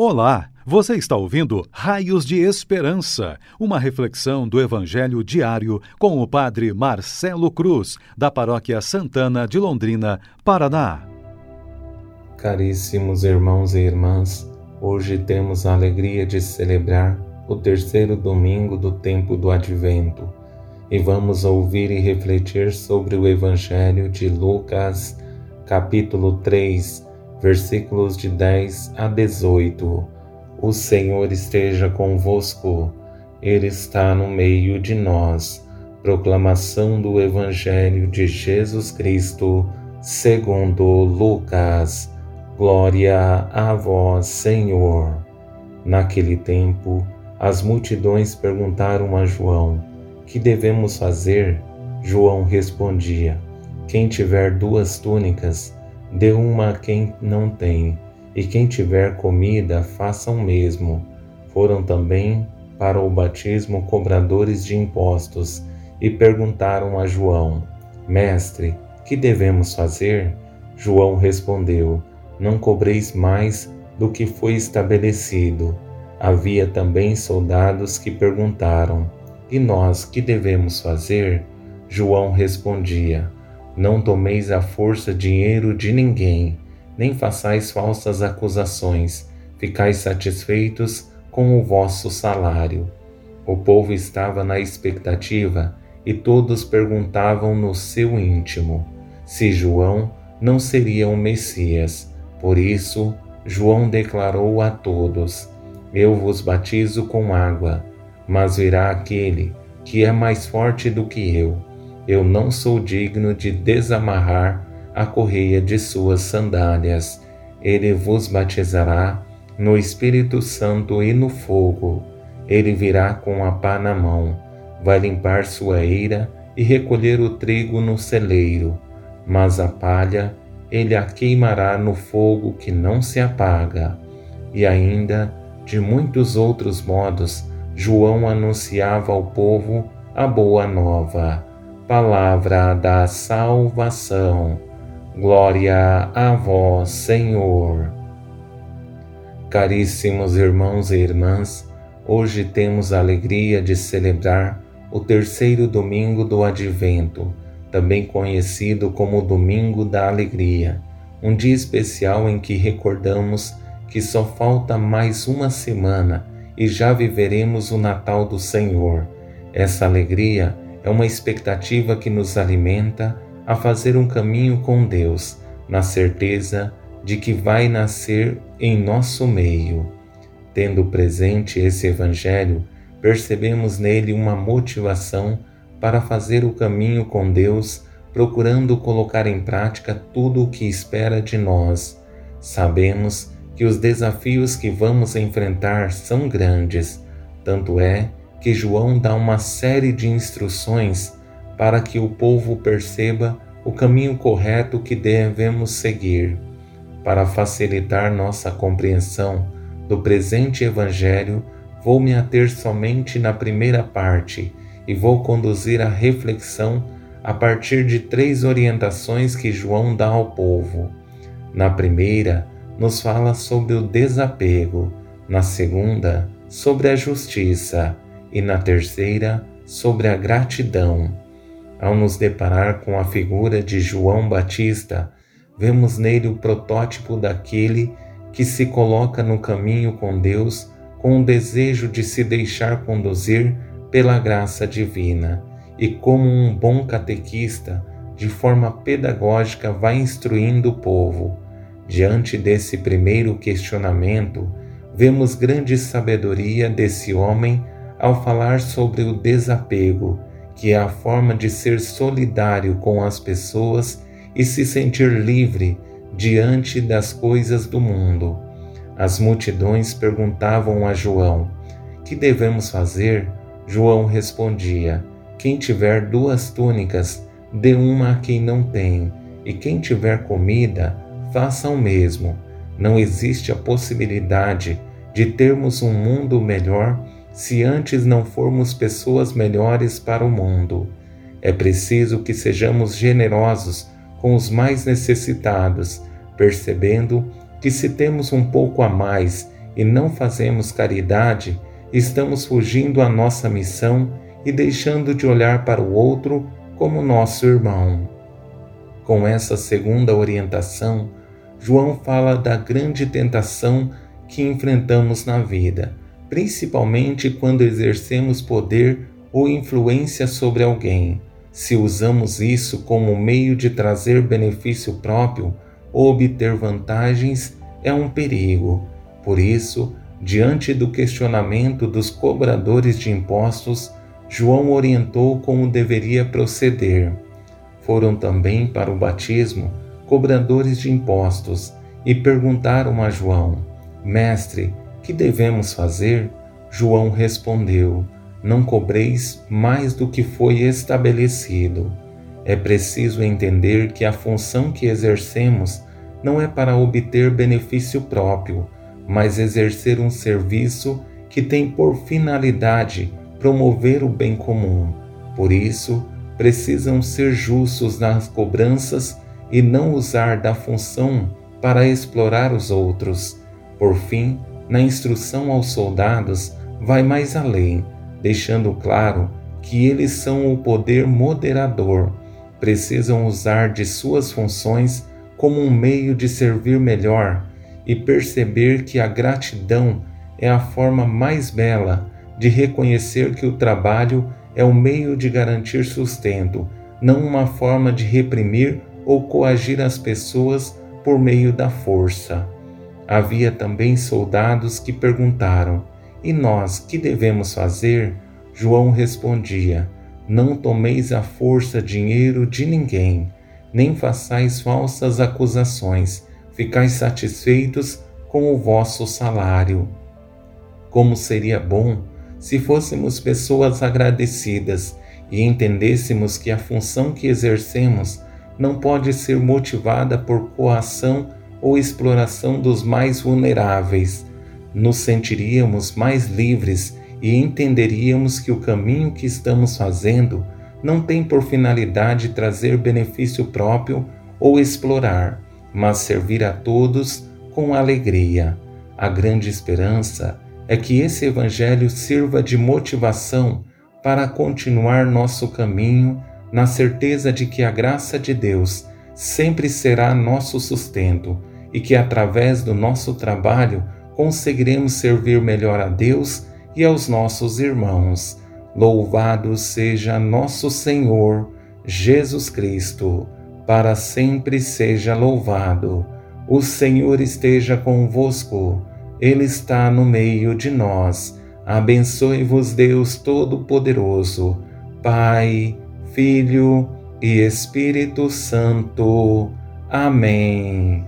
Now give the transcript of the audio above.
Olá, você está ouvindo Raios de Esperança, uma reflexão do Evangelho diário com o Padre Marcelo Cruz, da Paróquia Santana de Londrina, Paraná. Caríssimos irmãos e irmãs, hoje temos a alegria de celebrar o terceiro domingo do tempo do Advento e vamos ouvir e refletir sobre o Evangelho de Lucas, capítulo 3 versículos de 10 a 18. O Senhor esteja convosco, Ele está no meio de nós. Proclamação do Evangelho de Jesus Cristo, segundo Lucas. Glória a vós, Senhor. Naquele tempo, as multidões perguntaram a João: Que devemos fazer? João respondia: Quem tiver duas túnicas, Dê uma a quem não tem, e quem tiver comida, faça o mesmo. Foram também para o batismo cobradores de impostos e perguntaram a João: Mestre, que devemos fazer? João respondeu: Não cobreis mais do que foi estabelecido. Havia também soldados que perguntaram: E nós que devemos fazer? João respondia: não tomeis à força dinheiro de ninguém, nem façais falsas acusações, ficais satisfeitos com o vosso salário. O povo estava na expectativa e todos perguntavam no seu íntimo se João não seria o Messias. Por isso, João declarou a todos: Eu vos batizo com água, mas virá aquele que é mais forte do que eu eu não sou digno de desamarrar a correia de suas sandálias. Ele vos batizará no Espírito Santo e no fogo. Ele virá com a pá na mão, vai limpar sua eira e recolher o trigo no celeiro, mas a palha ele a queimará no fogo que não se apaga. E ainda, de muitos outros modos, João anunciava ao povo a boa nova palavra da salvação. Glória a vós, Senhor. Caríssimos irmãos e irmãs, hoje temos a alegria de celebrar o terceiro domingo do Advento, também conhecido como Domingo da Alegria, um dia especial em que recordamos que só falta mais uma semana e já viveremos o Natal do Senhor. Essa alegria é uma expectativa que nos alimenta a fazer um caminho com Deus, na certeza de que vai nascer em nosso meio. Tendo presente esse Evangelho, percebemos nele uma motivação para fazer o caminho com Deus, procurando colocar em prática tudo o que espera de nós. Sabemos que os desafios que vamos enfrentar são grandes, tanto é que João dá uma série de instruções para que o povo perceba o caminho correto que devemos seguir. Para facilitar nossa compreensão do presente Evangelho, vou me ater somente na primeira parte e vou conduzir a reflexão a partir de três orientações que João dá ao povo. Na primeira, nos fala sobre o desapego, na segunda, sobre a justiça e na terceira, sobre a gratidão. Ao nos deparar com a figura de João Batista, vemos nele o protótipo daquele que se coloca no caminho com Deus com o desejo de se deixar conduzir pela graça divina e, como um bom catequista, de forma pedagógica vai instruindo o povo. Diante desse primeiro questionamento, vemos grande sabedoria desse homem ao falar sobre o desapego, que é a forma de ser solidário com as pessoas e se sentir livre diante das coisas do mundo. As multidões perguntavam a João: Que devemos fazer? João respondia: Quem tiver duas túnicas, dê uma a quem não tem, e quem tiver comida, faça o mesmo. Não existe a possibilidade de termos um mundo melhor se antes não formos pessoas melhores para o mundo. É preciso que sejamos generosos com os mais necessitados, percebendo que se temos um pouco a mais e não fazemos caridade, estamos fugindo à nossa missão e deixando de olhar para o outro como nosso irmão. Com essa segunda orientação, João fala da grande tentação que enfrentamos na vida, principalmente quando exercemos poder ou influência sobre alguém. Se usamos isso como meio de trazer benefício próprio ou obter vantagens, é um perigo. Por isso, diante do questionamento dos cobradores de impostos, João orientou como deveria proceder. Foram também para o batismo cobradores de impostos e perguntaram a João: Mestre, que devemos fazer? João respondeu: Não cobreis mais do que foi estabelecido. É preciso entender que a função que exercemos não é para obter benefício próprio, mas exercer um serviço que tem por finalidade promover o bem comum. Por isso, precisam ser justos nas cobranças e não usar da função para explorar os outros. Por fim, na instrução aos soldados, vai mais além, deixando claro que eles são o poder moderador, precisam usar de suas funções como um meio de servir melhor e perceber que a gratidão é a forma mais bela de reconhecer que o trabalho é o meio de garantir sustento, não uma forma de reprimir ou coagir as pessoas por meio da força. Havia também soldados que perguntaram: E nós, que devemos fazer? João respondia: Não tomeis à força dinheiro de ninguém, nem façais falsas acusações, ficais satisfeitos com o vosso salário. Como seria bom se fôssemos pessoas agradecidas e entendêssemos que a função que exercemos não pode ser motivada por coação ou exploração dos mais vulneráveis. Nos sentiríamos mais livres e entenderíamos que o caminho que estamos fazendo não tem por finalidade trazer benefício próprio ou explorar, mas servir a todos com alegria. A grande esperança é que esse Evangelho sirva de motivação para continuar nosso caminho na certeza de que a graça de Deus sempre será nosso sustento e que através do nosso trabalho conseguiremos servir melhor a Deus e aos nossos irmãos. Louvado seja nosso Senhor Jesus Cristo, para sempre seja louvado. O Senhor esteja convosco, Ele está no meio de nós. Abençoe-vos, Deus Todo-Poderoso, Pai Filho e Espírito Santo. Amém.